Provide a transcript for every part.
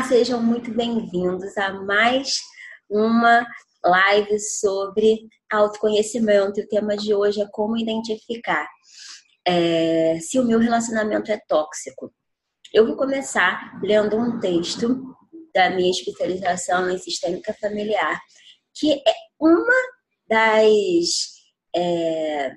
Olá, sejam muito bem-vindos a mais uma live sobre autoconhecimento. O tema de hoje é como identificar é, se o meu relacionamento é tóxico. Eu vou começar lendo um texto da minha especialização em sistêmica familiar, que é uma das é,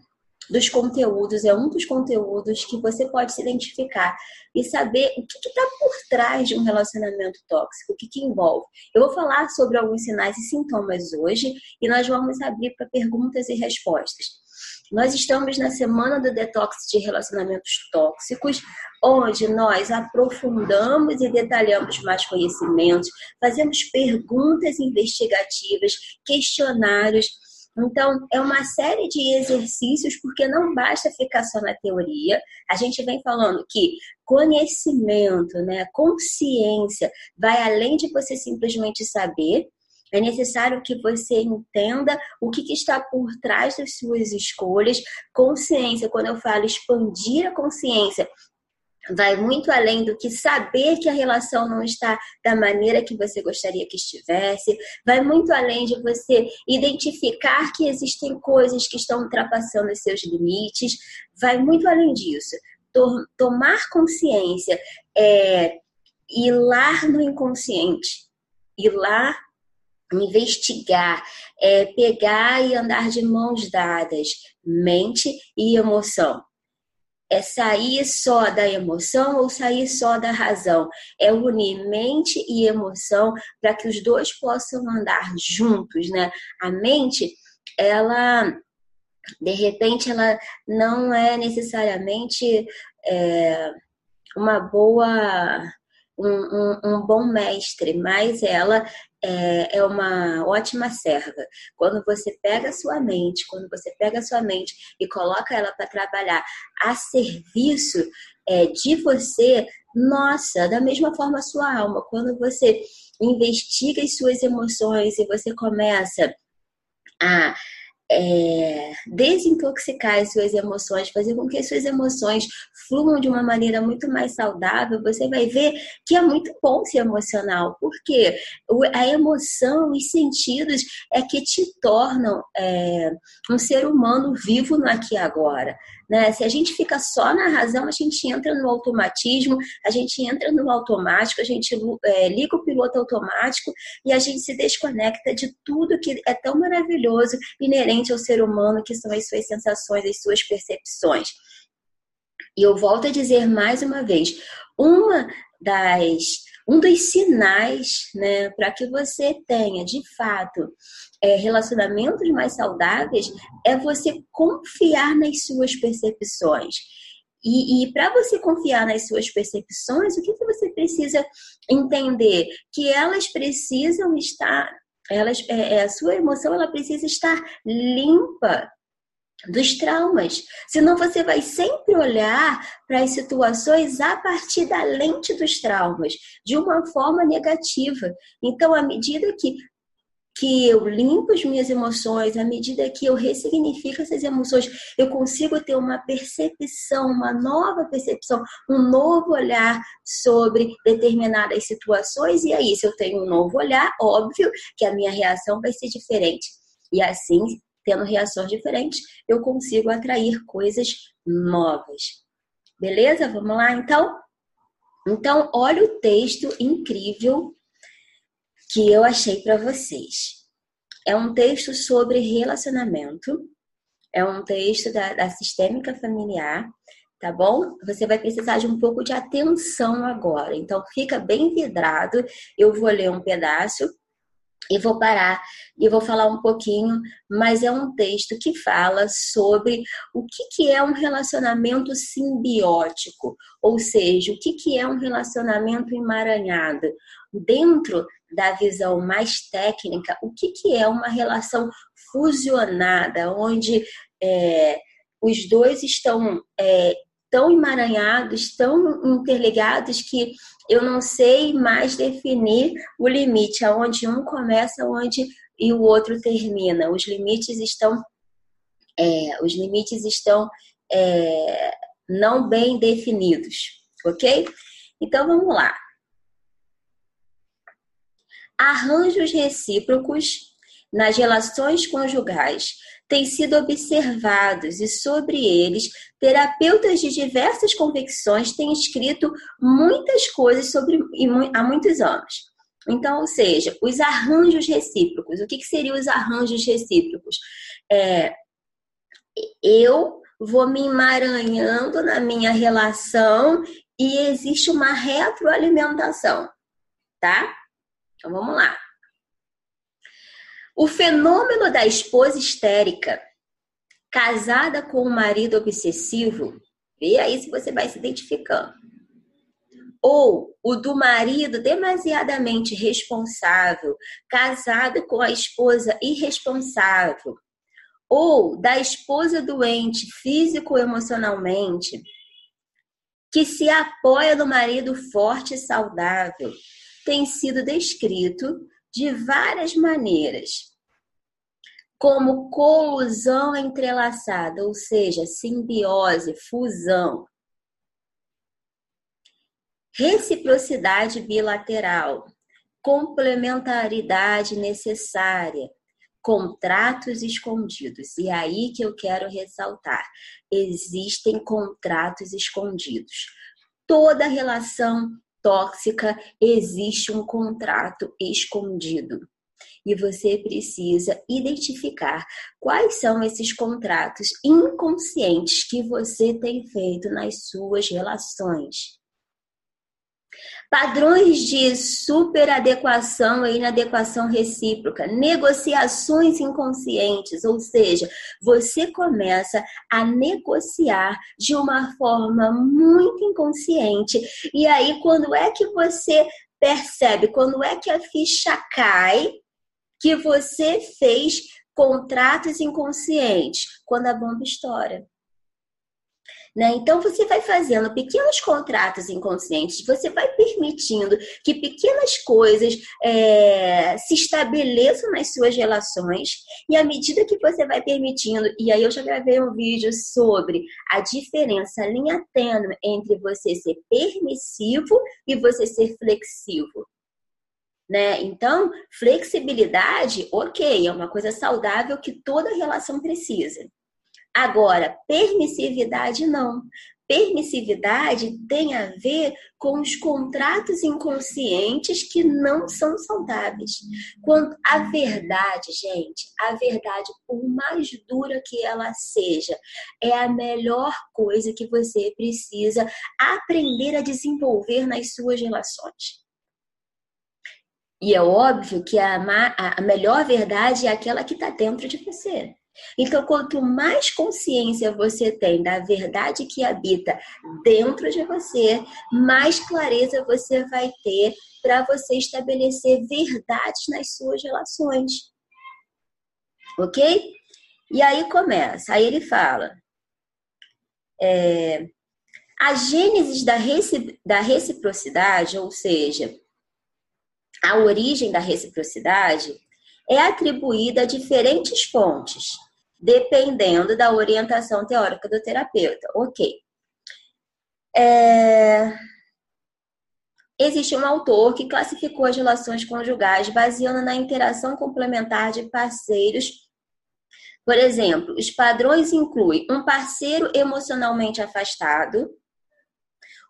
dos conteúdos, é um dos conteúdos que você pode se identificar e saber o que está por trás de um relacionamento tóxico, o que, que envolve. Eu vou falar sobre alguns sinais e sintomas hoje e nós vamos abrir para perguntas e respostas. Nós estamos na semana do detox de relacionamentos tóxicos, onde nós aprofundamos e detalhamos mais conhecimentos, fazemos perguntas investigativas, questionários então, é uma série de exercícios, porque não basta ficar só na teoria. A gente vem falando que conhecimento, né, consciência, vai além de você simplesmente saber. É necessário que você entenda o que, está por trás das suas escolhas. Consciência, quando eu falo expandir a consciência, vai muito além do que saber que a relação não está da maneira que você gostaria que estivesse, vai muito além de você identificar que existem coisas que estão ultrapassando os seus limites, vai muito além disso. Tomar consciência é ir lá no inconsciente, ir lá investigar, é pegar e andar de mãos dadas, mente e emoção é sair só da emoção ou sair só da razão. É unir mente e emoção para que os dois possam andar juntos, né? A mente, ela, de repente, ela não é necessariamente é, uma boa um, um, um, bom mestre, mas ela é, é, uma ótima serva. Quando você pega a sua mente, quando você pega a sua mente e coloca ela para trabalhar a serviço é, de você, nossa, da mesma forma a sua alma, quando você investiga as suas emoções e você começa a é, desintoxicar as suas emoções, fazer com que as suas emoções fluam de uma maneira muito mais saudável, você vai ver que é muito bom ser emocional, porque a emoção, os sentidos é que te tornam é, um ser humano vivo no aqui e agora. Né? Se a gente fica só na razão, a gente entra no automatismo, a gente entra no automático, a gente é, liga o piloto automático e a gente se desconecta de tudo que é tão maravilhoso, inerente ao ser humano, que são as suas sensações, as suas percepções. E eu volto a dizer mais uma vez, uma das um dos sinais né, para que você tenha, de fato, é, relacionamentos mais saudáveis é você confiar nas suas percepções. E, e para você confiar nas suas percepções, o que, que você precisa entender? Que elas precisam estar, elas, é, é a sua emoção ela precisa estar limpa dos traumas. Senão você vai sempre olhar para as situações a partir da lente dos traumas, de uma forma negativa. Então, à medida que que eu limpo as minhas emoções, à medida que eu ressignifico essas emoções, eu consigo ter uma percepção, uma nova percepção, um novo olhar sobre determinadas situações. E aí, se eu tenho um novo olhar, óbvio que a minha reação vai ser diferente. E assim, tendo reações diferentes, eu consigo atrair coisas novas. Beleza? Vamos lá então? Então, olha o texto incrível que eu achei para vocês. É um texto sobre relacionamento, é um texto da, da sistêmica familiar, tá bom? Você vai precisar de um pouco de atenção agora. Então, fica bem vidrado. Eu vou ler um pedaço e vou parar e vou falar um pouquinho, mas é um texto que fala sobre o que, que é um relacionamento simbiótico, ou seja, o que, que é um relacionamento emaranhado. Dentro da visão mais técnica, o que, que é uma relação fusionada, onde é, os dois estão é, tão emaranhados, tão interligados que eu não sei mais definir o limite, aonde um começa, onde e o outro termina. Os limites estão, é, os limites estão é, não bem definidos, ok? Então vamos lá. Arranjos recíprocos nas relações conjugais têm sido observados e sobre eles terapeutas de diversas convicções têm escrito muitas coisas sobre há muitos anos. Então, ou seja, os arranjos recíprocos. O que, que seriam os arranjos recíprocos? É, eu vou me emaranhando na minha relação e existe uma retroalimentação, tá? Então vamos lá. O fenômeno da esposa histérica casada com um marido obsessivo, vê aí se você vai se identificando. Ou o do marido demasiadamente responsável, casado com a esposa irresponsável. Ou da esposa doente físico-emocionalmente, que se apoia no marido forte e saudável, tem sido descrito de várias maneiras, como colusão entrelaçada, ou seja, simbiose, fusão. Reciprocidade bilateral, complementaridade necessária, contratos escondidos. E aí que eu quero ressaltar: existem contratos escondidos. Toda relação tóxica, existe um contrato escondido. E você precisa identificar quais são esses contratos inconscientes que você tem feito nas suas relações. Padrões de superadequação e inadequação recíproca, negociações inconscientes, ou seja, você começa a negociar de uma forma muito inconsciente. E aí, quando é que você percebe, quando é que a ficha cai que você fez contratos inconscientes? Quando a bomba estoura. Né? Então, você vai fazendo pequenos contratos inconscientes, você vai permitindo que pequenas coisas é, se estabeleçam nas suas relações, e à medida que você vai permitindo, e aí eu já gravei um vídeo sobre a diferença, a linha tênue entre você ser permissivo e você ser flexível. Né? Então, flexibilidade, ok, é uma coisa saudável que toda relação precisa. Agora, permissividade não. Permissividade tem a ver com os contratos inconscientes que não são saudáveis. Quando a verdade, gente, a verdade, por mais dura que ela seja, é a melhor coisa que você precisa aprender a desenvolver nas suas relações. E é óbvio que a, a melhor verdade é aquela que está dentro de você. Então, quanto mais consciência você tem da verdade que habita dentro de você, mais clareza você vai ter para você estabelecer verdades nas suas relações. Ok? E aí começa. Aí ele fala. É, a gênese da, da reciprocidade, ou seja, a origem da reciprocidade, é atribuída a diferentes fontes, dependendo da orientação teórica do terapeuta. Ok. É... Existe um autor que classificou as relações conjugais baseando na interação complementar de parceiros. Por exemplo, os padrões incluem um parceiro emocionalmente afastado,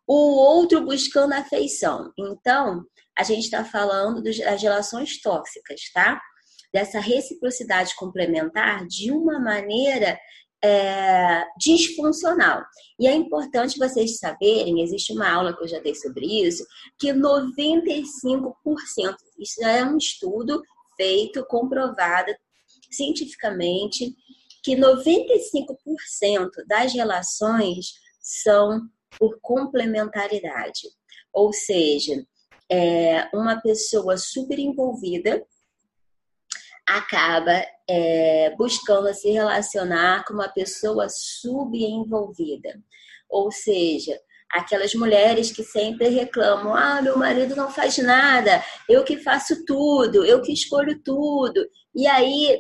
o outro buscando afeição. Então, a gente está falando das relações tóxicas, tá? Dessa reciprocidade complementar de uma maneira é, disfuncional. E é importante vocês saberem, existe uma aula que eu já dei sobre isso, que 95%, isso é um estudo feito, comprovado cientificamente, que 95% das relações são por complementaridade. Ou seja, é uma pessoa super envolvida acaba é, buscando se relacionar com uma pessoa subenvolvida. Ou seja, aquelas mulheres que sempre reclamam: ah, meu marido não faz nada, eu que faço tudo, eu que escolho tudo. E aí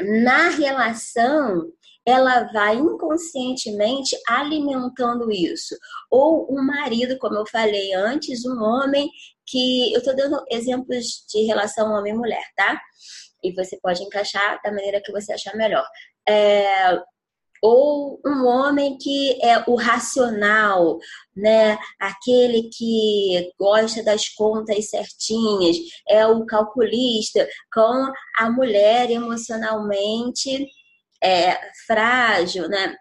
na relação, ela vai inconscientemente alimentando isso. Ou um marido, como eu falei antes, um homem que. Eu estou dando exemplos de relação homem-mulher, tá? E você pode encaixar da maneira que você achar melhor. É, ou um homem que é o racional, né? Aquele que gosta das contas certinhas, é o calculista, com a mulher emocionalmente é, frágil, né?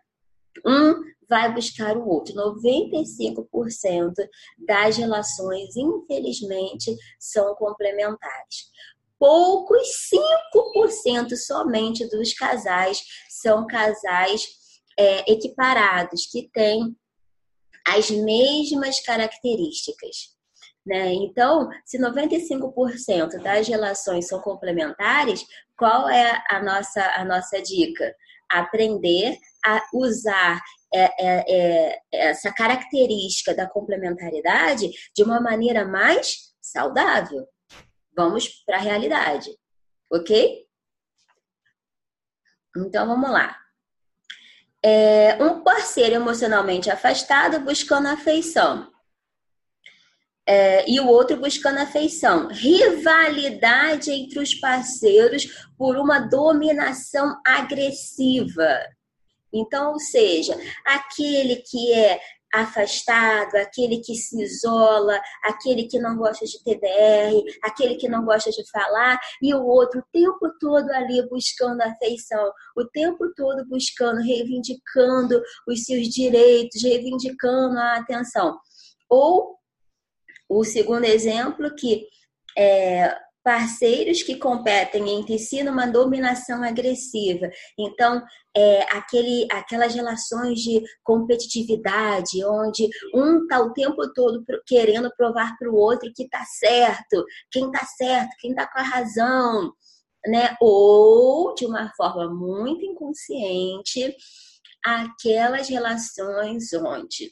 Um vai buscar o outro. 95% das relações, infelizmente, são complementares. Poucos 5% somente dos casais são casais é, equiparados, que têm as mesmas características. Né? Então, se 95% das relações são complementares, qual é a nossa, a nossa dica? Aprender a usar é, é, é, essa característica da complementaridade de uma maneira mais saudável. Vamos para a realidade, ok? Então vamos lá. É, um parceiro emocionalmente afastado buscando afeição. É, e o outro buscando afeição. Rivalidade entre os parceiros por uma dominação agressiva. Então, ou seja, aquele que é afastado, aquele que se isola, aquele que não gosta de TDR, aquele que não gosta de falar, e o outro o tempo todo ali buscando afeição, o tempo todo buscando, reivindicando os seus direitos, reivindicando a atenção. Ou o segundo exemplo, que é, parceiros que competem entre si numa dominação agressiva. Então, é, aquele, aquelas relações de competitividade, onde um está o tempo todo querendo provar para o outro que está certo, quem está certo, quem está com a razão, né? Ou, de uma forma muito inconsciente, aquelas relações onde,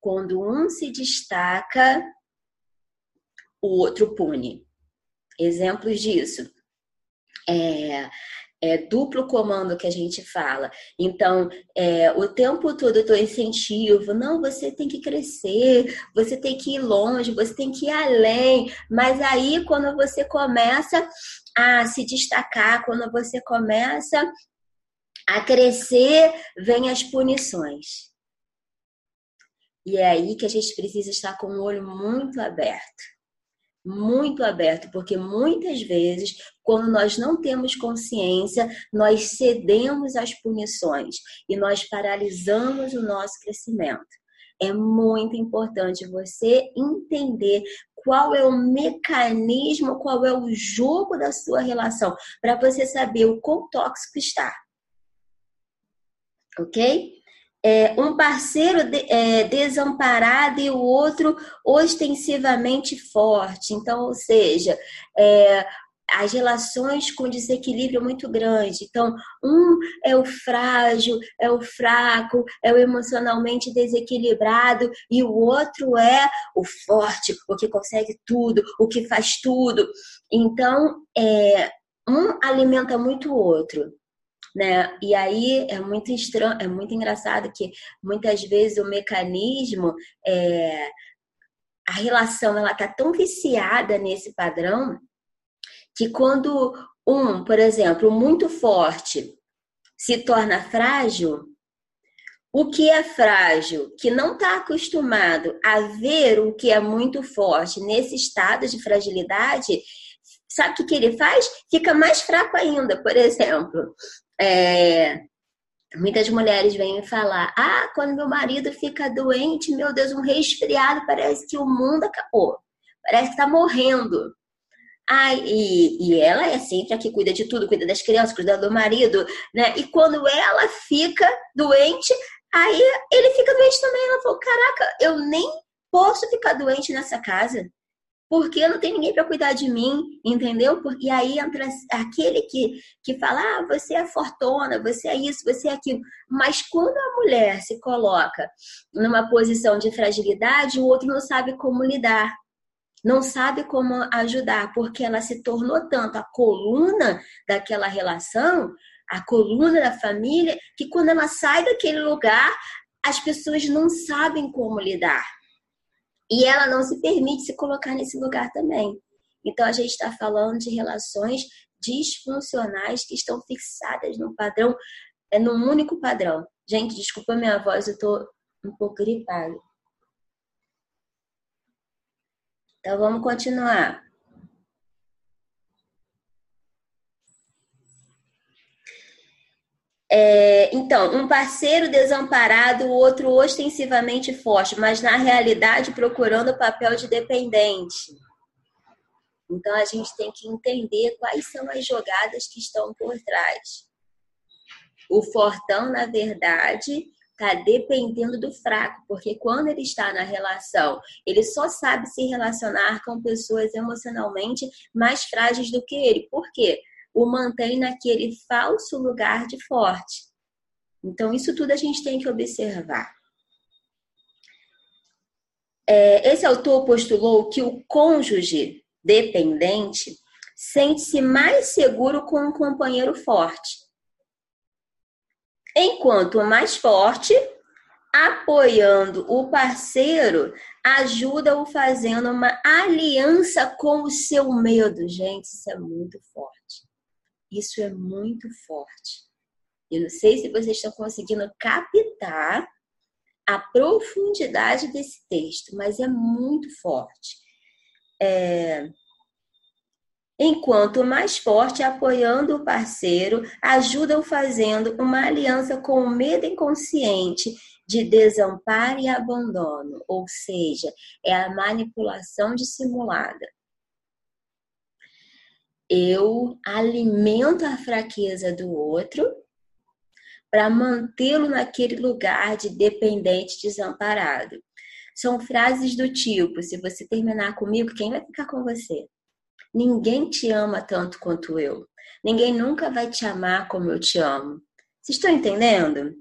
quando um se destaca, o outro pune. Exemplos disso. É, é, duplo comando que a gente fala. Então, é, o tempo todo eu incentivo, não, você tem que crescer, você tem que ir longe, você tem que ir além. Mas aí, quando você começa a se destacar, quando você começa a crescer, vem as punições. E é aí que a gente precisa estar com o olho muito aberto muito aberto, porque muitas vezes, quando nós não temos consciência, nós cedemos às punições e nós paralisamos o nosso crescimento. É muito importante você entender qual é o mecanismo, qual é o jogo da sua relação, para você saber o quão tóxico está. Ok? É, um parceiro de, é, desamparado e o outro ostensivamente forte. Então, ou seja, é, as relações com desequilíbrio muito grande. Então, um é o frágil, é o fraco, é o emocionalmente desequilibrado, e o outro é o forte, o que consegue tudo, o que faz tudo. Então, é, um alimenta muito o outro né? E aí é muito estranho, é muito engraçado que muitas vezes o mecanismo é, a relação ela tá tão viciada nesse padrão que quando um, por exemplo, muito forte se torna frágil, o que é frágil, que não está acostumado a ver o que é muito forte nesse estado de fragilidade, sabe o que, que ele faz? Fica mais fraco ainda, por exemplo. É, muitas mulheres vêm falar: ah, quando meu marido fica doente, meu Deus, um resfriado, parece que o mundo acabou, parece que está morrendo. Ai, e, e ela é sempre a que cuida de tudo, cuida das crianças, cuida do marido, né? E quando ela fica doente, aí ele fica doente também. Ela falou: caraca, eu nem posso ficar doente nessa casa porque não tem ninguém para cuidar de mim, entendeu? E aí entra aquele que, que fala, ah, você é fortuna, você é isso, você é aquilo. Mas quando a mulher se coloca numa posição de fragilidade, o outro não sabe como lidar. não sabe como ajudar, porque ela se tornou tanto a coluna daquela relação, a coluna da família, que quando ela sai daquele lugar, as pessoas não sabem como lidar. E ela não se permite se colocar nesse lugar também. Então, a gente está falando de relações disfuncionais que estão fixadas num padrão, é num único padrão. Gente, desculpa minha voz, eu tô um pouco gripada. Então vamos continuar. É, então, um parceiro desamparado, o outro ostensivamente forte, mas na realidade procurando o papel de dependente. Então a gente tem que entender quais são as jogadas que estão por trás. O fortão, na verdade, está dependendo do fraco, porque quando ele está na relação, ele só sabe se relacionar com pessoas emocionalmente mais frágeis do que ele. Por quê? O mantém naquele falso lugar de forte. Então, isso tudo a gente tem que observar. É, esse autor postulou que o cônjuge dependente sente-se mais seguro com um companheiro forte Enquanto o mais forte, apoiando o parceiro, ajuda-o fazendo uma aliança com o seu medo. Gente, isso é muito forte. Isso é muito forte. Eu não sei se vocês estão conseguindo captar a profundidade desse texto, mas é muito forte. É, enquanto mais forte, apoiando o parceiro, ajuda-o fazendo uma aliança com o medo inconsciente de desamparo e abandono, ou seja, é a manipulação dissimulada. Eu alimento a fraqueza do outro para mantê-lo naquele lugar de dependente, desamparado. São frases do tipo: se você terminar comigo, quem vai ficar com você? Ninguém te ama tanto quanto eu. Ninguém nunca vai te amar como eu te amo. Vocês estão entendendo?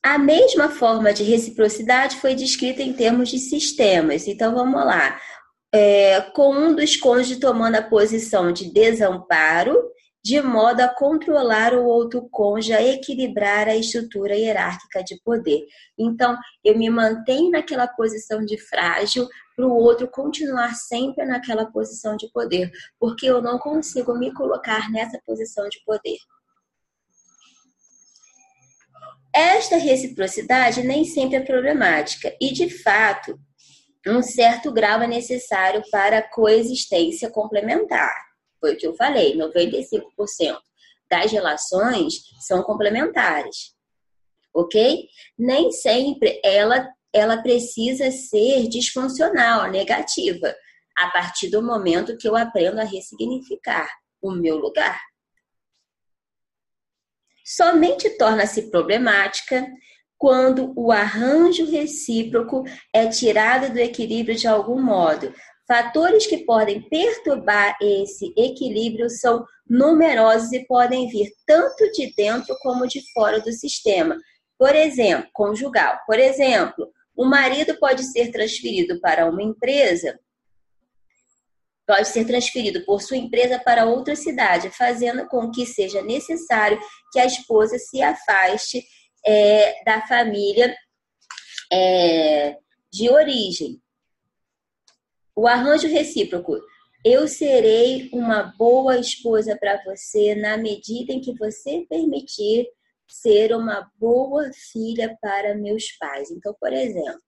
A mesma forma de reciprocidade foi descrita em termos de sistemas. Então vamos lá. É, com um dos cônjuges tomando a posição de desamparo, de modo a controlar o outro cônjuge, a equilibrar a estrutura hierárquica de poder. Então, eu me mantenho naquela posição de frágil para o outro continuar sempre naquela posição de poder, porque eu não consigo me colocar nessa posição de poder. Esta reciprocidade nem sempre é problemática e, de fato, um certo grau é necessário para a coexistência complementar. Foi o que eu falei, 95% das relações são complementares. Ok? Nem sempre ela, ela precisa ser disfuncional, negativa, a partir do momento que eu aprendo a ressignificar o meu lugar. Somente torna-se problemática quando o arranjo recíproco é tirado do equilíbrio de algum modo, Fatores que podem perturbar esse equilíbrio são numerosos e podem vir tanto de dentro como de fora do sistema. Por exemplo, conjugal. Por exemplo, o marido pode ser transferido para uma empresa, pode ser transferido por sua empresa para outra cidade, fazendo com que seja necessário que a esposa se afaste é, da família é, de origem. O arranjo recíproco. Eu serei uma boa esposa para você na medida em que você permitir ser uma boa filha para meus pais. Então, por exemplo,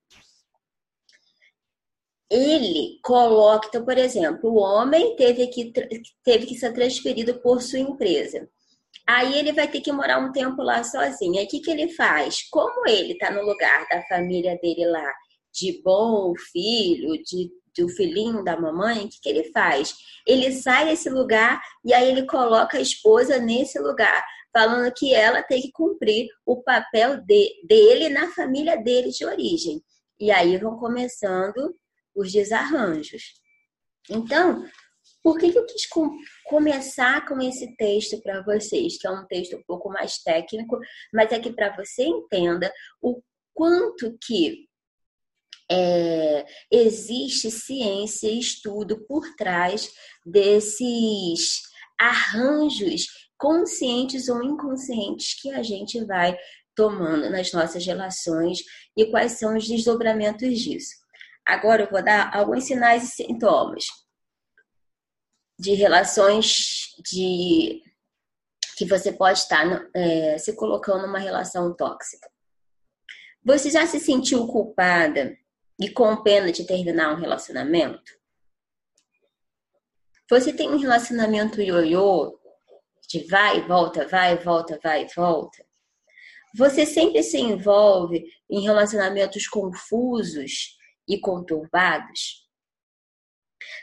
ele coloca, então, por exemplo, o homem teve que, teve que ser transferido por sua empresa. Aí ele vai ter que morar um tempo lá sozinho. Aí o que, que ele faz? Como ele está no lugar da família dele lá, de bom filho, de do filhinho da mamãe, o que, que ele faz? Ele sai desse lugar e aí ele coloca a esposa nesse lugar, falando que ela tem que cumprir o papel de, dele na família dele de origem. E aí vão começando os desarranjos. Então, por que, que eu quis com, começar com esse texto para vocês, que é um texto um pouco mais técnico, mas é que para você entenda o quanto que é, existe ciência e estudo por trás desses arranjos conscientes ou inconscientes que a gente vai tomando nas nossas relações e quais são os desdobramentos disso. Agora eu vou dar alguns sinais e sintomas de relações de que você pode estar é, se colocando numa relação tóxica. Você já se sentiu culpada e com pena de terminar um relacionamento? Você tem um relacionamento ioiô, de vai e volta, vai e volta, vai e volta? Você sempre se envolve em relacionamentos confusos e conturbados?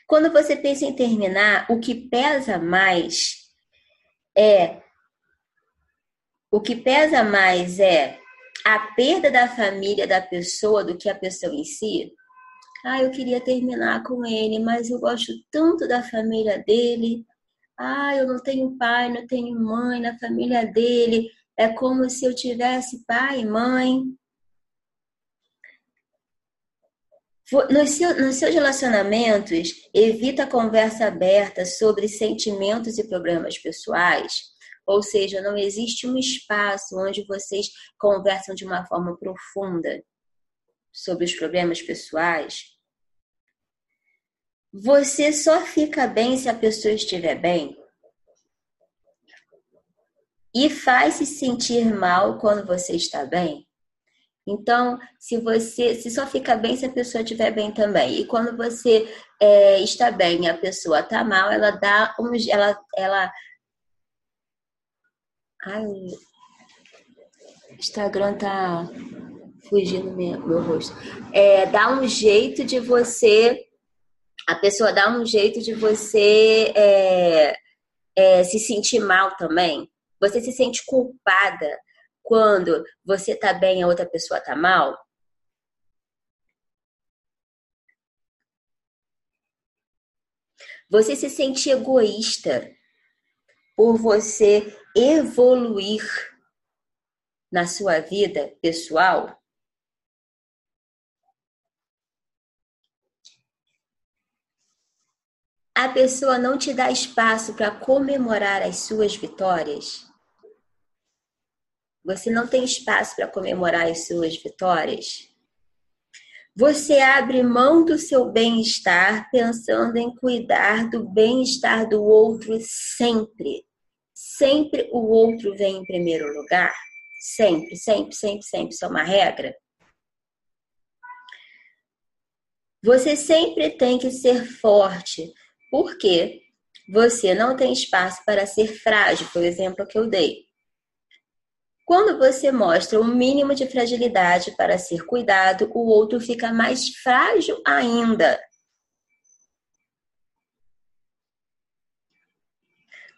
Quando você pensa em terminar, o que pesa mais é o que pesa mais é a perda da família da pessoa do que a pessoa em si? Ah, eu queria terminar com ele, mas eu gosto tanto da família dele. Ah, eu não tenho pai, não tenho mãe na família dele. É como se eu tivesse pai e mãe. Nos, seu, nos seus relacionamentos, evita conversa aberta sobre sentimentos e problemas pessoais. Ou seja, não existe um espaço onde vocês conversam de uma forma profunda sobre os problemas pessoais. Você só fica bem se a pessoa estiver bem. E faz se sentir mal quando você está bem. Então, se você se só fica bem se a pessoa estiver bem também. E quando você é, está bem e a pessoa está mal, ela dá um, ela, ela Ai, Instagram tá fugindo meu, meu rosto. É, dá um jeito de você. A pessoa dá um jeito de você é, é, se sentir mal também. Você se sente culpada quando você tá bem e a outra pessoa tá mal. Você se sente egoísta por você evoluir na sua vida pessoal? A pessoa não te dá espaço para comemorar as suas vitórias? Você não tem espaço para comemorar as suas vitórias? Você abre mão do seu bem-estar pensando em cuidar do bem-estar do outro sempre. Sempre o outro vem em primeiro lugar. Sempre, sempre, sempre, sempre. Isso é uma regra. Você sempre tem que ser forte, porque você não tem espaço para ser frágil, o exemplo que eu dei. Quando você mostra o um mínimo de fragilidade para ser cuidado, o outro fica mais frágil ainda.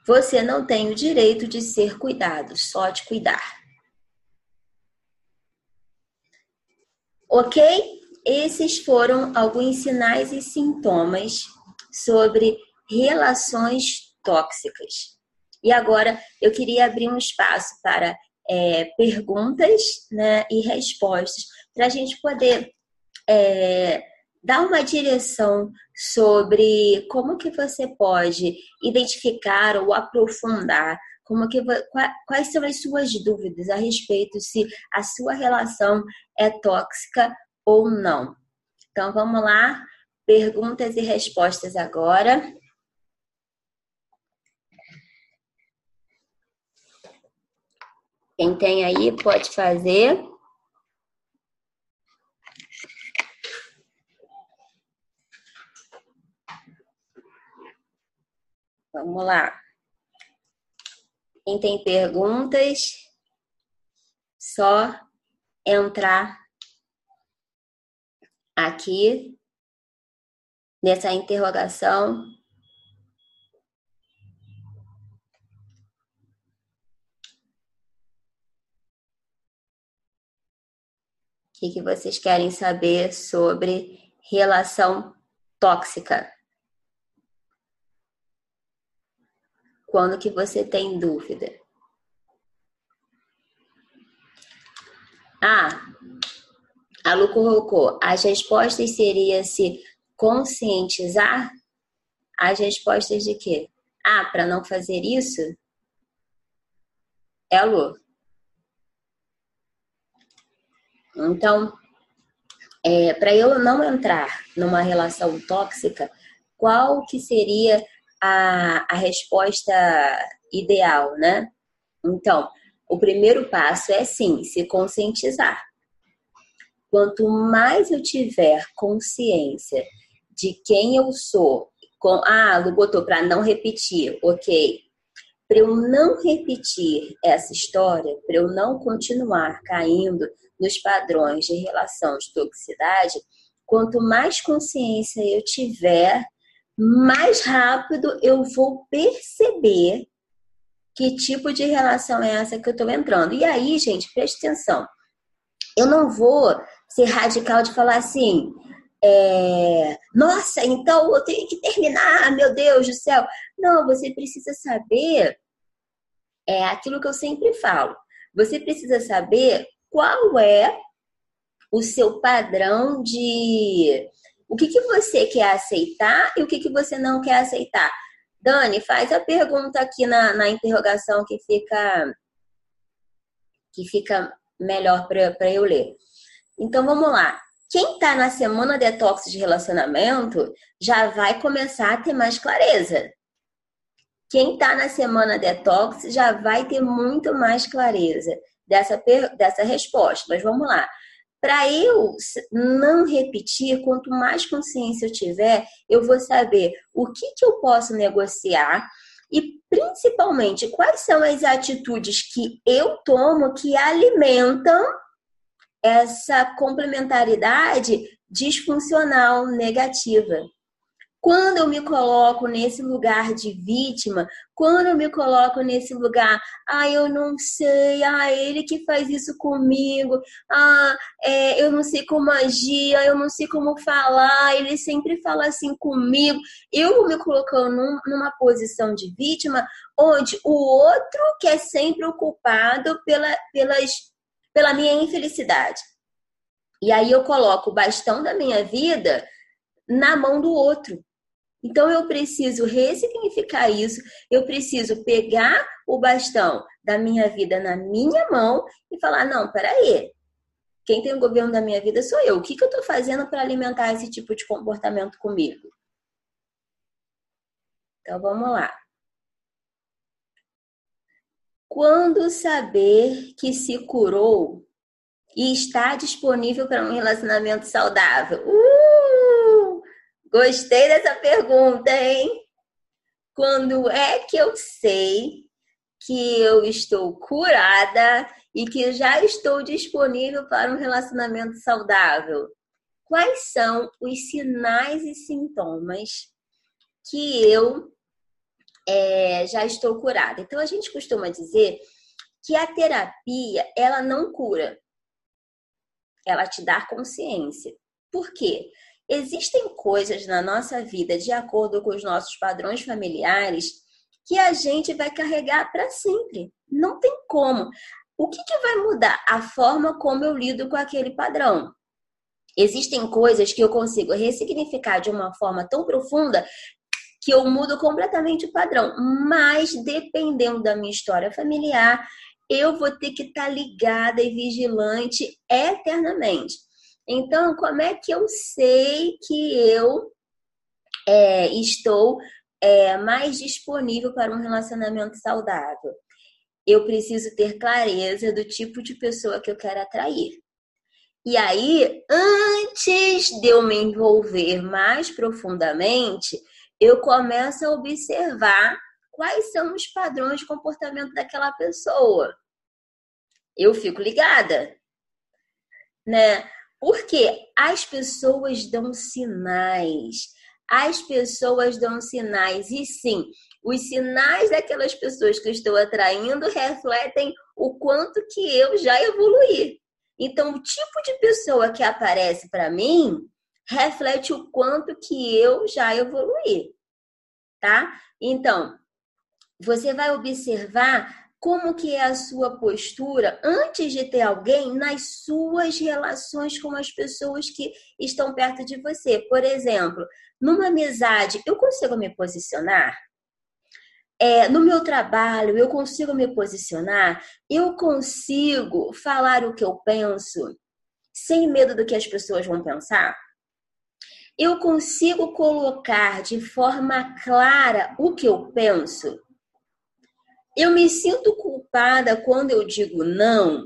Você não tem o direito de ser cuidado, só de cuidar. Ok? Esses foram alguns sinais e sintomas sobre relações tóxicas. E agora eu queria abrir um espaço para é, perguntas né, e respostas para a gente poder é, dar uma direção sobre como que você pode identificar ou aprofundar como que quais são as suas dúvidas a respeito se a sua relação é tóxica ou não. Então vamos lá, perguntas e respostas agora. Quem tem aí pode fazer. Vamos lá. Quem tem perguntas, só entrar aqui nessa interrogação O que, que vocês querem saber sobre relação tóxica? Quando que você tem dúvida? Ah, A Lu colocou, as respostas seriam se conscientizar? As respostas de quê? Ah, para não fazer isso? É Lu. Então, é, para eu não entrar numa relação tóxica, qual que seria a, a resposta ideal, né? Então, o primeiro passo é sim, se conscientizar. Quanto mais eu tiver consciência de quem eu sou, com, ah, Lu botou para não repetir, ok. Para eu não repetir essa história, para eu não continuar caindo nos padrões de relação de toxicidade, quanto mais consciência eu tiver, mais rápido eu vou perceber que tipo de relação é essa que eu estou entrando. E aí, gente, preste atenção. Eu não vou ser radical de falar assim, é, nossa, então eu tenho que terminar, meu Deus do céu. Não, você precisa saber é aquilo que eu sempre falo. Você precisa saber qual é o seu padrão de o que, que você quer aceitar e o que, que você não quer aceitar. Dani, faz a pergunta aqui na, na interrogação que fica que fica melhor para eu ler. Então vamos lá. Quem está na semana detox de relacionamento já vai começar a ter mais clareza. Quem está na semana detox já vai ter muito mais clareza dessa, dessa resposta. Mas vamos lá. Para eu não repetir, quanto mais consciência eu tiver, eu vou saber o que, que eu posso negociar e principalmente quais são as atitudes que eu tomo que alimentam essa complementaridade disfuncional negativa. Quando eu me coloco nesse lugar de vítima, quando eu me coloco nesse lugar, ah, eu não sei, ah, ele que faz isso comigo, ah, é, eu não sei como agir, eu não sei como falar, ele sempre fala assim comigo. Eu me colocando num, numa posição de vítima, onde o outro que é sempre o culpado pela, pelas, pela minha infelicidade. E aí eu coloco o bastão da minha vida na mão do outro. Então eu preciso ressignificar isso, eu preciso pegar o bastão da minha vida na minha mão e falar: não, peraí, quem tem o governo da minha vida sou eu. O que, que eu estou fazendo para alimentar esse tipo de comportamento comigo? Então vamos lá. Quando saber que se curou e está disponível para um relacionamento saudável? Uh! Gostei dessa pergunta, hein? Quando é que eu sei que eu estou curada e que já estou disponível para um relacionamento saudável? Quais são os sinais e sintomas que eu é, já estou curada? Então, a gente costuma dizer que a terapia, ela não cura, ela te dá consciência. Por quê? Existem coisas na nossa vida, de acordo com os nossos padrões familiares, que a gente vai carregar para sempre. Não tem como. O que, que vai mudar? A forma como eu lido com aquele padrão. Existem coisas que eu consigo ressignificar de uma forma tão profunda que eu mudo completamente o padrão. Mas, dependendo da minha história familiar, eu vou ter que estar tá ligada e vigilante eternamente. Então, como é que eu sei que eu é, estou é, mais disponível para um relacionamento saudável? Eu preciso ter clareza do tipo de pessoa que eu quero atrair. E aí, antes de eu me envolver mais profundamente, eu começo a observar quais são os padrões de comportamento daquela pessoa. Eu fico ligada, né? Porque as pessoas dão sinais. As pessoas dão sinais. E sim, os sinais daquelas pessoas que eu estou atraindo refletem o quanto que eu já evoluí. Então, o tipo de pessoa que aparece para mim reflete o quanto que eu já evoluí, tá? Então, você vai observar como que é a sua postura antes de ter alguém nas suas relações com as pessoas que estão perto de você. Por exemplo, numa amizade, eu consigo me posicionar? É, no meu trabalho, eu consigo me posicionar? Eu consigo falar o que eu penso sem medo do que as pessoas vão pensar? Eu consigo colocar de forma clara o que eu penso? Eu me sinto culpada quando eu digo não.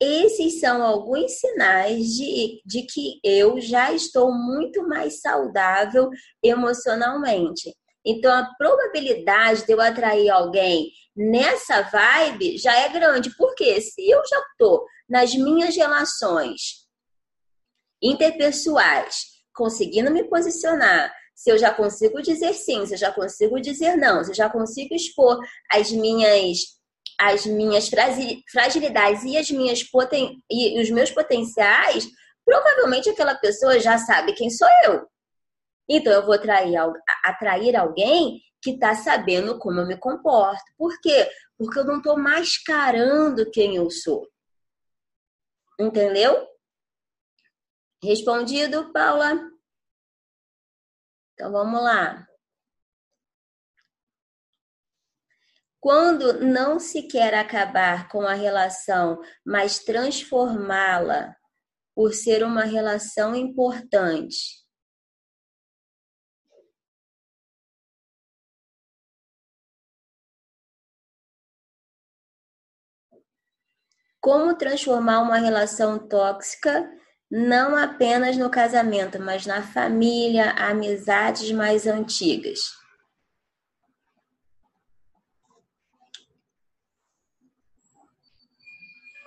Esses são alguns sinais de, de que eu já estou muito mais saudável emocionalmente. Então, a probabilidade de eu atrair alguém nessa vibe já é grande. Porque se eu já estou nas minhas relações interpessoais, conseguindo me posicionar, se eu já consigo dizer sim, se eu já consigo dizer não, se eu já consigo expor as minhas as minhas fragilidades e as minhas poten e os meus potenciais, provavelmente aquela pessoa já sabe quem sou eu. Então eu vou atrair, atrair alguém que está sabendo como eu me comporto. Por quê? Porque eu não estou mascarando quem eu sou. Entendeu? Respondido, Paula? Então vamos lá. Quando não se quer acabar com a relação, mas transformá-la por ser uma relação importante. Como transformar uma relação tóxica não apenas no casamento, mas na família, amizades mais antigas.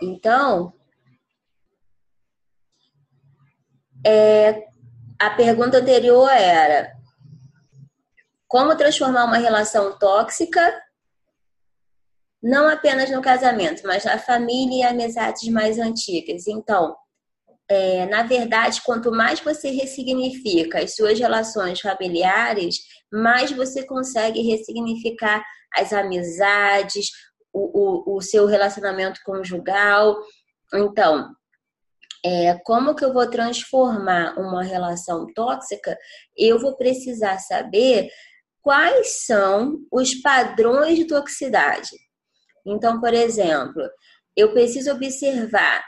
Então, é, a pergunta anterior era: como transformar uma relação tóxica não apenas no casamento, mas na família e amizades mais antigas? Então, é, na verdade, quanto mais você ressignifica as suas relações familiares, mais você consegue ressignificar as amizades, o, o, o seu relacionamento conjugal. Então, é, como que eu vou transformar uma relação tóxica? Eu vou precisar saber quais são os padrões de toxicidade. Então, por exemplo, eu preciso observar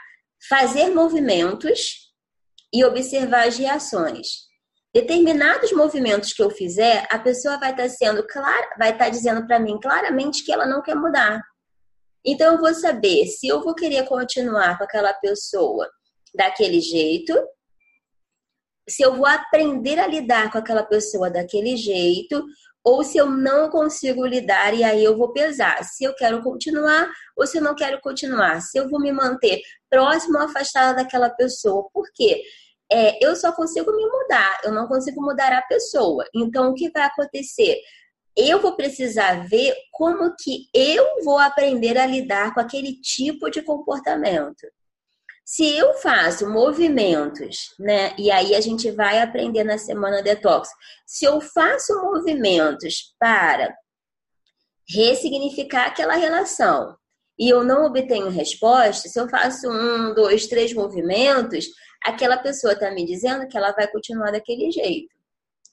fazer movimentos e observar as reações. Determinados movimentos que eu fizer, a pessoa vai estar tá sendo clara, vai estar tá dizendo para mim claramente que ela não quer mudar. Então eu vou saber se eu vou querer continuar com aquela pessoa daquele jeito, se eu vou aprender a lidar com aquela pessoa daquele jeito, ou se eu não consigo lidar e aí eu vou pesar se eu quero continuar ou se eu não quero continuar, se eu vou me manter próximo ou afastada daquela pessoa. Por quê? É, eu só consigo me mudar, eu não consigo mudar a pessoa. Então, o que vai acontecer? Eu vou precisar ver como que eu vou aprender a lidar com aquele tipo de comportamento. Se eu faço movimentos, né? E aí a gente vai aprender na semana detox. Se eu faço movimentos para ressignificar aquela relação e eu não obtenho resposta, se eu faço um, dois, três movimentos, aquela pessoa está me dizendo que ela vai continuar daquele jeito.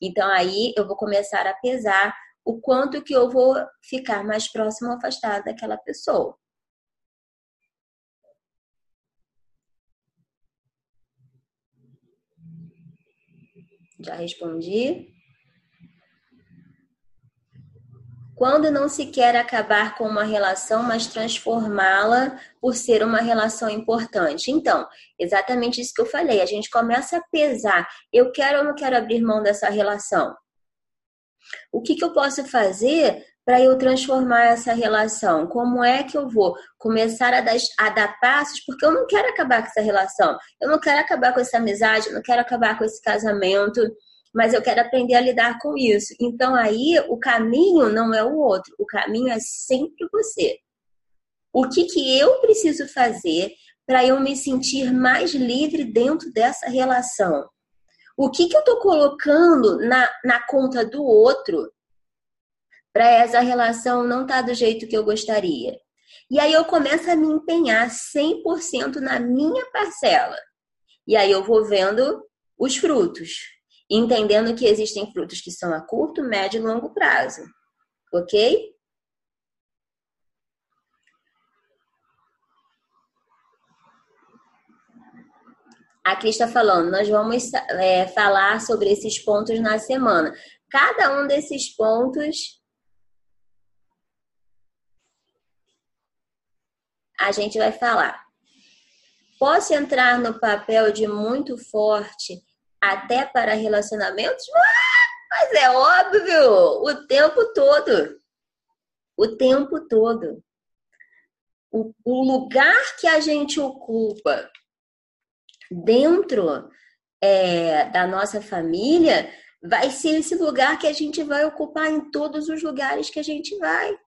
Então aí eu vou começar a pesar o quanto que eu vou ficar mais próximo ou afastado daquela pessoa. Já respondi. Quando não se quer acabar com uma relação, mas transformá-la por ser uma relação importante. Então, exatamente isso que eu falei. A gente começa a pesar. Eu quero ou não quero abrir mão dessa relação? O que, que eu posso fazer para eu transformar essa relação? Como é que eu vou começar a dar, a dar, passos? Porque eu não quero acabar com essa relação, eu não quero acabar com essa amizade, eu não quero acabar com esse casamento, mas eu quero aprender a lidar com isso. Então aí o caminho não é o outro, o caminho é sempre você. O que, que eu preciso fazer para eu me sentir mais livre dentro dessa relação? O que, que eu estou colocando na, na conta do outro para essa relação não estar tá do jeito que eu gostaria. E aí eu começo a me empenhar 100% na minha parcela. E aí eu vou vendo os frutos, entendendo que existem frutos que são a curto, médio e longo prazo. Ok? A Cris está falando, nós vamos é, falar sobre esses pontos na semana. Cada um desses pontos a gente vai falar. Posso entrar no papel de muito forte até para relacionamentos? Mas é óbvio, o tempo todo. O tempo todo. O, o lugar que a gente ocupa dentro é, da nossa família vai ser esse lugar que a gente vai ocupar em todos os lugares que a gente vai.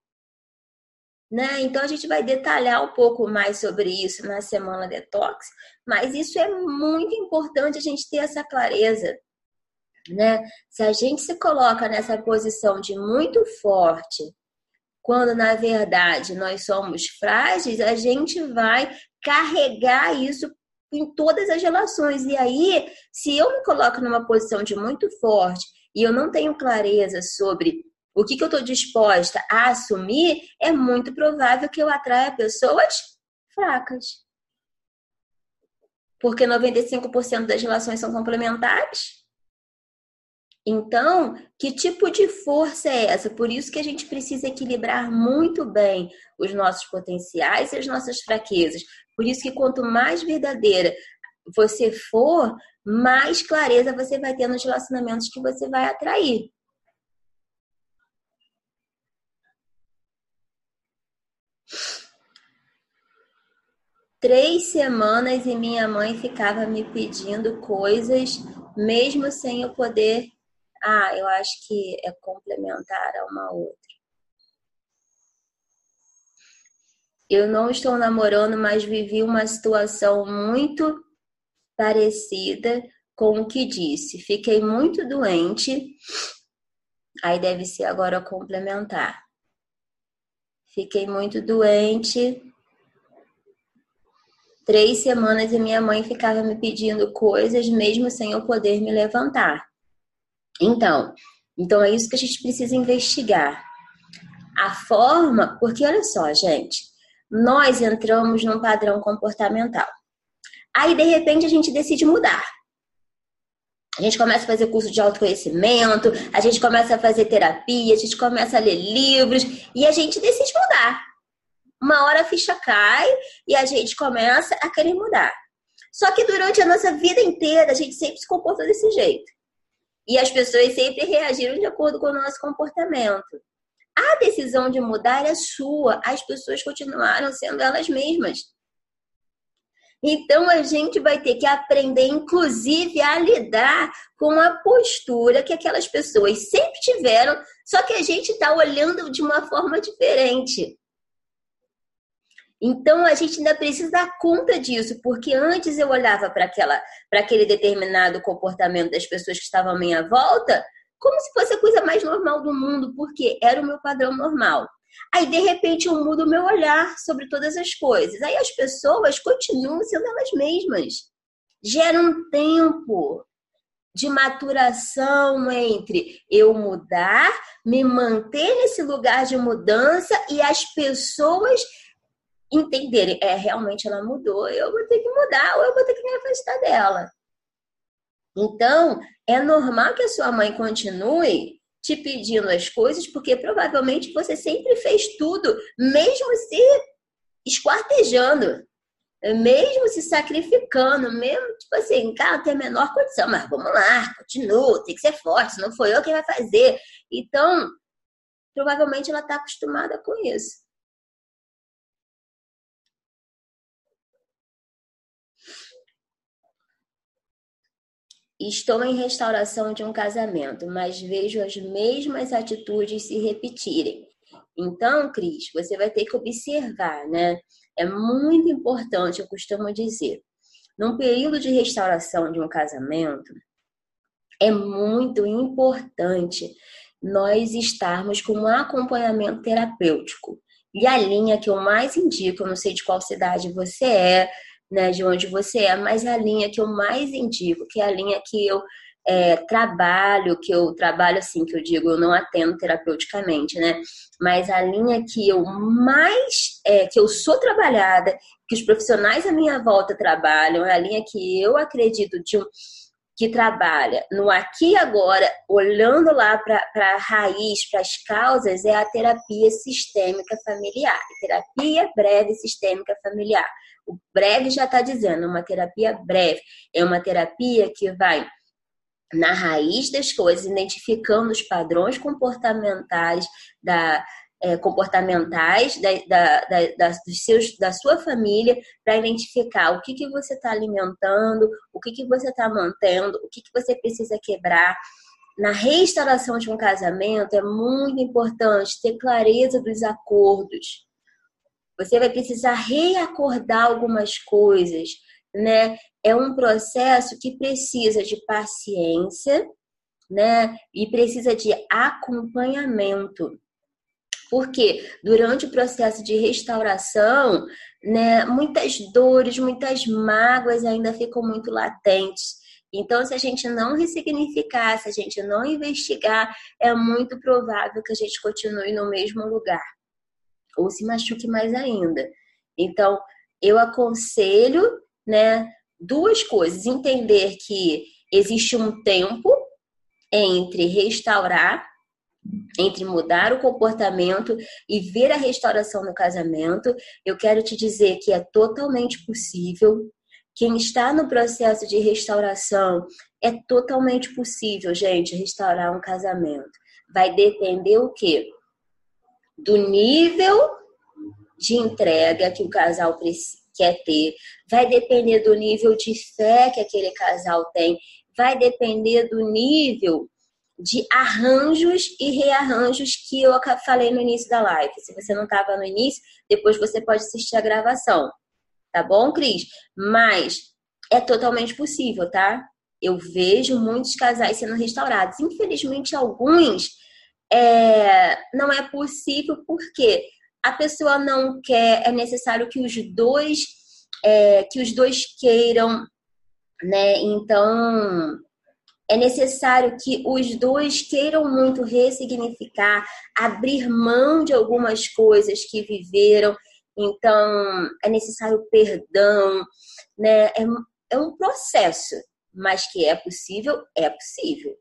Né? Então a gente vai detalhar um pouco mais sobre isso na semana detox, mas isso é muito importante a gente ter essa clareza, né? Se a gente se coloca nessa posição de muito forte, quando na verdade nós somos frágeis, a gente vai carregar isso em todas as relações. E aí, se eu me coloco numa posição de muito forte e eu não tenho clareza sobre o que, que eu estou disposta a assumir, é muito provável que eu atraia pessoas fracas. Porque 95% das relações são complementares. Então, que tipo de força é essa? Por isso que a gente precisa equilibrar muito bem os nossos potenciais e as nossas fraquezas. Por isso que quanto mais verdadeira você for, mais clareza você vai ter nos relacionamentos que você vai atrair. Três semanas e minha mãe ficava me pedindo coisas, mesmo sem eu poder ah, eu acho que é complementar a uma outra. Eu não estou namorando, mas vivi uma situação muito parecida com o que disse. Fiquei muito doente. Aí deve ser agora complementar. Fiquei muito doente. Três semanas e minha mãe ficava me pedindo coisas, mesmo sem eu poder me levantar. Então, então é isso que a gente precisa investigar. A forma, porque olha só, gente, nós entramos num padrão comportamental. Aí, de repente, a gente decide mudar. A gente começa a fazer curso de autoconhecimento, a gente começa a fazer terapia, a gente começa a ler livros e a gente decide mudar. Uma hora a ficha cai e a gente começa a querer mudar. Só que durante a nossa vida inteira a gente sempre se comportou desse jeito. E as pessoas sempre reagiram de acordo com o nosso comportamento. A decisão de mudar é sua, as pessoas continuaram sendo elas mesmas. Então a gente vai ter que aprender, inclusive, a lidar com a postura que aquelas pessoas sempre tiveram, só que a gente está olhando de uma forma diferente. Então a gente ainda precisa dar conta disso, porque antes eu olhava para aquela para aquele determinado comportamento das pessoas que estavam à minha volta como se fosse a coisa mais normal do mundo, porque era o meu padrão normal. Aí de repente eu mudo o meu olhar sobre todas as coisas. Aí as pessoas continuam sendo elas mesmas. Gera um tempo de maturação entre eu mudar, me manter nesse lugar de mudança e as pessoas entenderem, é, realmente ela mudou, eu vou ter que mudar ou eu vou ter que me afastar dela. Então, é normal que a sua mãe continue te pedindo as coisas, porque provavelmente você sempre fez tudo, mesmo se esquartejando, mesmo se sacrificando, mesmo, tipo assim, cara, tem a menor condição, mas vamos lá, continua, tem que ser forte, não foi eu quem vai fazer. Então, provavelmente ela está acostumada com isso. Estou em restauração de um casamento, mas vejo as mesmas atitudes se repetirem. Então, Cris, você vai ter que observar, né? É muito importante, eu costumo dizer, num período de restauração de um casamento, é muito importante nós estarmos com um acompanhamento terapêutico. E a linha que eu mais indico, eu não sei de qual cidade você é, né, de onde você é, mas a linha que eu mais indico, que é a linha que eu é, trabalho, que eu trabalho assim, que eu digo, eu não atendo terapeuticamente, né? Mas a linha que eu mais, é, que eu sou trabalhada, que os profissionais à minha volta trabalham, é a linha que eu acredito de um que trabalha no aqui e agora, olhando lá para a raiz, para as causas, é a terapia sistêmica familiar. Terapia breve sistêmica familiar. O breve já está dizendo, uma terapia breve. É uma terapia que vai na raiz das coisas, identificando os padrões comportamentais da, é, comportamentais da, da, da, dos seus, da sua família para identificar o que, que você está alimentando, o que, que você está mantendo, o que, que você precisa quebrar. Na restauração de um casamento é muito importante ter clareza dos acordos. Você vai precisar reacordar algumas coisas, né? É um processo que precisa de paciência, né? E precisa de acompanhamento. Porque durante o processo de restauração, né, muitas dores, muitas mágoas ainda ficam muito latentes. Então, se a gente não ressignificar, se a gente não investigar, é muito provável que a gente continue no mesmo lugar ou se machuque mais ainda. Então, eu aconselho, né, duas coisas: entender que existe um tempo entre restaurar entre mudar o comportamento e ver a restauração no casamento, eu quero te dizer que é totalmente possível. Quem está no processo de restauração é totalmente possível, gente, restaurar um casamento. Vai depender o quê? Do nível de entrega que o casal quer ter, vai depender do nível de fé que aquele casal tem, vai depender do nível de arranjos e rearranjos que eu falei no início da live. Se você não estava no início, depois você pode assistir a gravação. Tá bom, Cris? Mas é totalmente possível, tá? Eu vejo muitos casais sendo restaurados. Infelizmente, alguns é, não é possível porque a pessoa não quer, é necessário que os dois é, que os dois queiram, né? Então é necessário que os dois queiram muito ressignificar, abrir mão de algumas coisas que viveram. Então, é necessário perdão, né? É, é um processo, mas que é possível, é possível.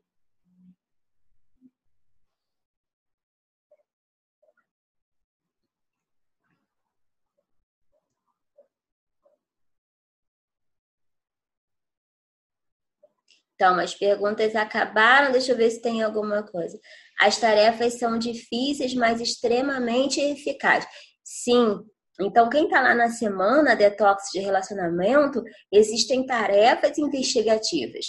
Então, as perguntas acabaram. Deixa eu ver se tem alguma coisa. As tarefas são difíceis, mas extremamente eficazes. Sim. Então, quem está lá na semana detox de relacionamento, existem tarefas investigativas.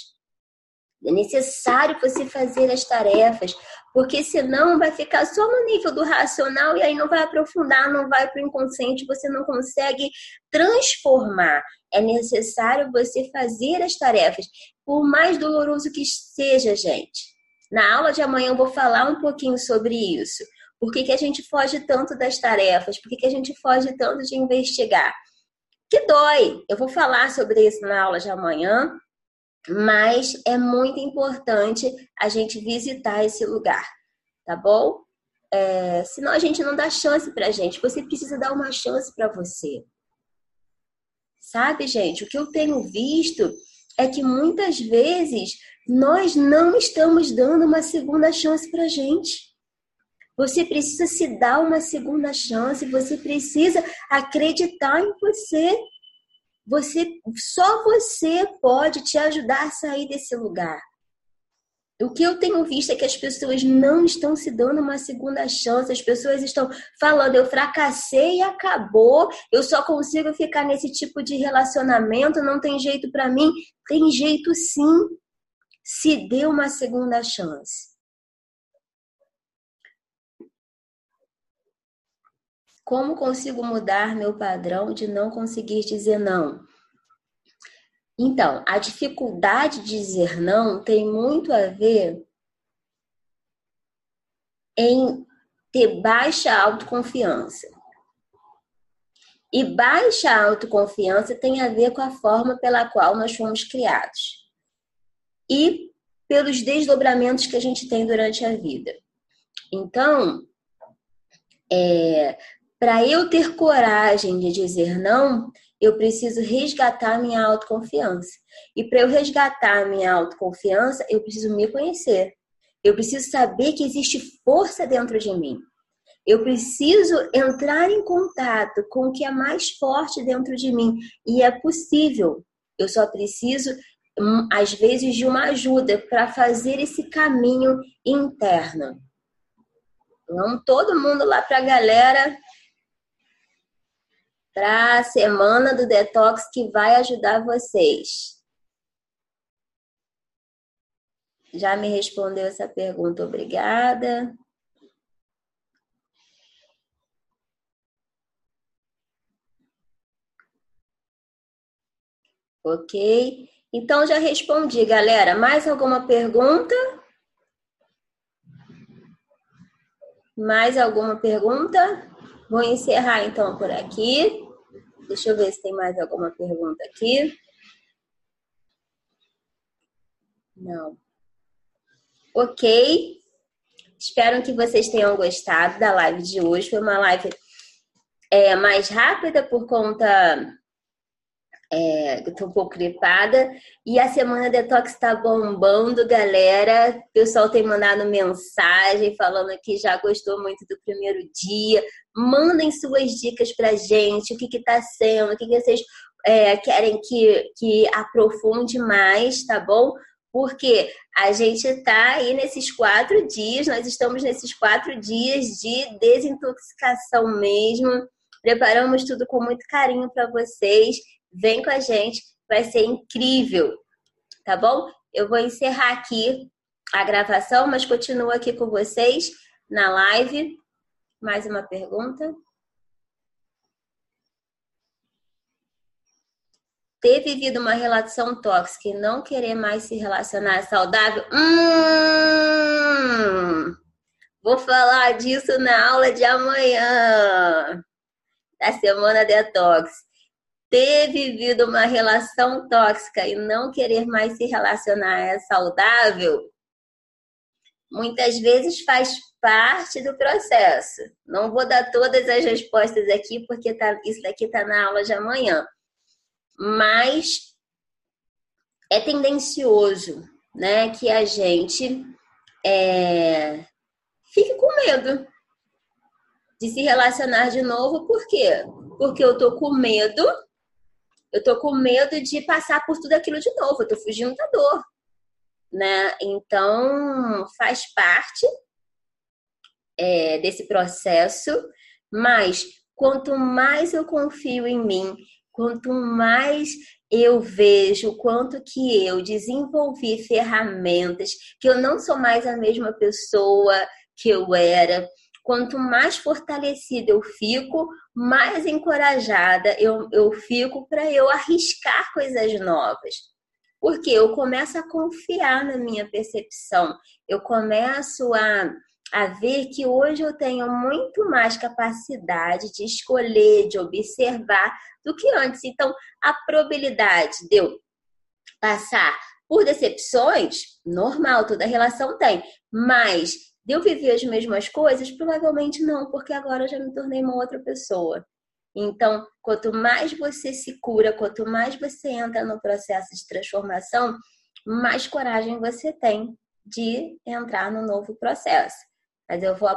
É necessário você fazer as tarefas, porque senão vai ficar só no nível do racional e aí não vai aprofundar, não vai para o inconsciente, você não consegue transformar. É necessário você fazer as tarefas, por mais doloroso que seja, gente. Na aula de amanhã eu vou falar um pouquinho sobre isso. Por que, que a gente foge tanto das tarefas? Por que, que a gente foge tanto de investigar? Que dói! Eu vou falar sobre isso na aula de amanhã, mas é muito importante a gente visitar esse lugar, tá bom? É, senão a gente não dá chance pra gente. Você precisa dar uma chance para você. Sabe, gente? O que eu tenho visto é que muitas vezes nós não estamos dando uma segunda chance pra gente. Você precisa se dar uma segunda chance, você precisa acreditar em você. Você só você pode te ajudar a sair desse lugar. O que eu tenho visto é que as pessoas não estão se dando uma segunda chance, as pessoas estão falando, eu fracassei e acabou, eu só consigo ficar nesse tipo de relacionamento, não tem jeito para mim. Tem jeito sim. Se dê uma segunda chance. Como consigo mudar meu padrão de não conseguir dizer não? Então, a dificuldade de dizer não tem muito a ver em ter baixa autoconfiança. E baixa autoconfiança tem a ver com a forma pela qual nós fomos criados. E pelos desdobramentos que a gente tem durante a vida. Então, é, para eu ter coragem de dizer não, eu preciso resgatar minha autoconfiança. E para eu resgatar minha autoconfiança, eu preciso me conhecer. Eu preciso saber que existe força dentro de mim. Eu preciso entrar em contato com o que é mais forte dentro de mim. E é possível. Eu só preciso, hum, às vezes, de uma ajuda para fazer esse caminho interno. Vamos todo mundo lá para a galera para a semana do detox que vai ajudar vocês. Já me respondeu essa pergunta, obrigada. Ok? Então já respondi, galera. Mais alguma pergunta? Mais alguma pergunta? Vou encerrar então por aqui. Deixa eu ver se tem mais alguma pergunta aqui. Não. Ok. Espero que vocês tenham gostado da live de hoje. Foi uma live é, mais rápida por conta é, eu tô um pouco gripada. E a semana detox tá bombando, galera. O pessoal tem mandado mensagem falando que já gostou muito do primeiro dia. Mandem suas dicas pra gente, o que que tá sendo, o que, que vocês é, querem que, que aprofunde mais, tá bom? Porque a gente tá aí nesses quatro dias, nós estamos nesses quatro dias de desintoxicação mesmo. Preparamos tudo com muito carinho para vocês Vem com a gente, vai ser incrível, tá bom? Eu vou encerrar aqui a gravação, mas continuo aqui com vocês na live. Mais uma pergunta? Ter vivido uma relação tóxica e não querer mais se relacionar saudável? Hum, vou falar disso na aula de amanhã da semana detox ter vivido uma relação tóxica e não querer mais se relacionar é saudável, muitas vezes faz parte do processo. Não vou dar todas as respostas aqui, porque tá, isso daqui está na aula de amanhã. Mas é tendencioso né, que a gente é, fique com medo de se relacionar de novo. Por quê? Porque eu tô com medo eu tô com medo de passar por tudo aquilo de novo, eu tô fugindo da dor, né? Então, faz parte é, desse processo, mas quanto mais eu confio em mim, quanto mais eu vejo quanto que eu desenvolvi ferramentas, que eu não sou mais a mesma pessoa que eu era, quanto mais fortalecida eu fico, mais encorajada eu, eu fico para eu arriscar coisas novas. Porque eu começo a confiar na minha percepção, eu começo a, a ver que hoje eu tenho muito mais capacidade de escolher, de observar do que antes. Então, a probabilidade de eu passar por decepções, normal, toda relação tem, mas eu viver as mesmas coisas? Provavelmente não, porque agora eu já me tornei uma outra pessoa. Então, quanto mais você se cura, quanto mais você entra no processo de transformação, mais coragem você tem de entrar no novo processo. Mas eu vou